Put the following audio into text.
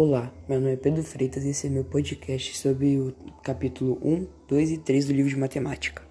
Olá, meu nome é Pedro Freitas e esse é meu podcast sobre o capítulo 1, 2 e 3 do livro de matemática.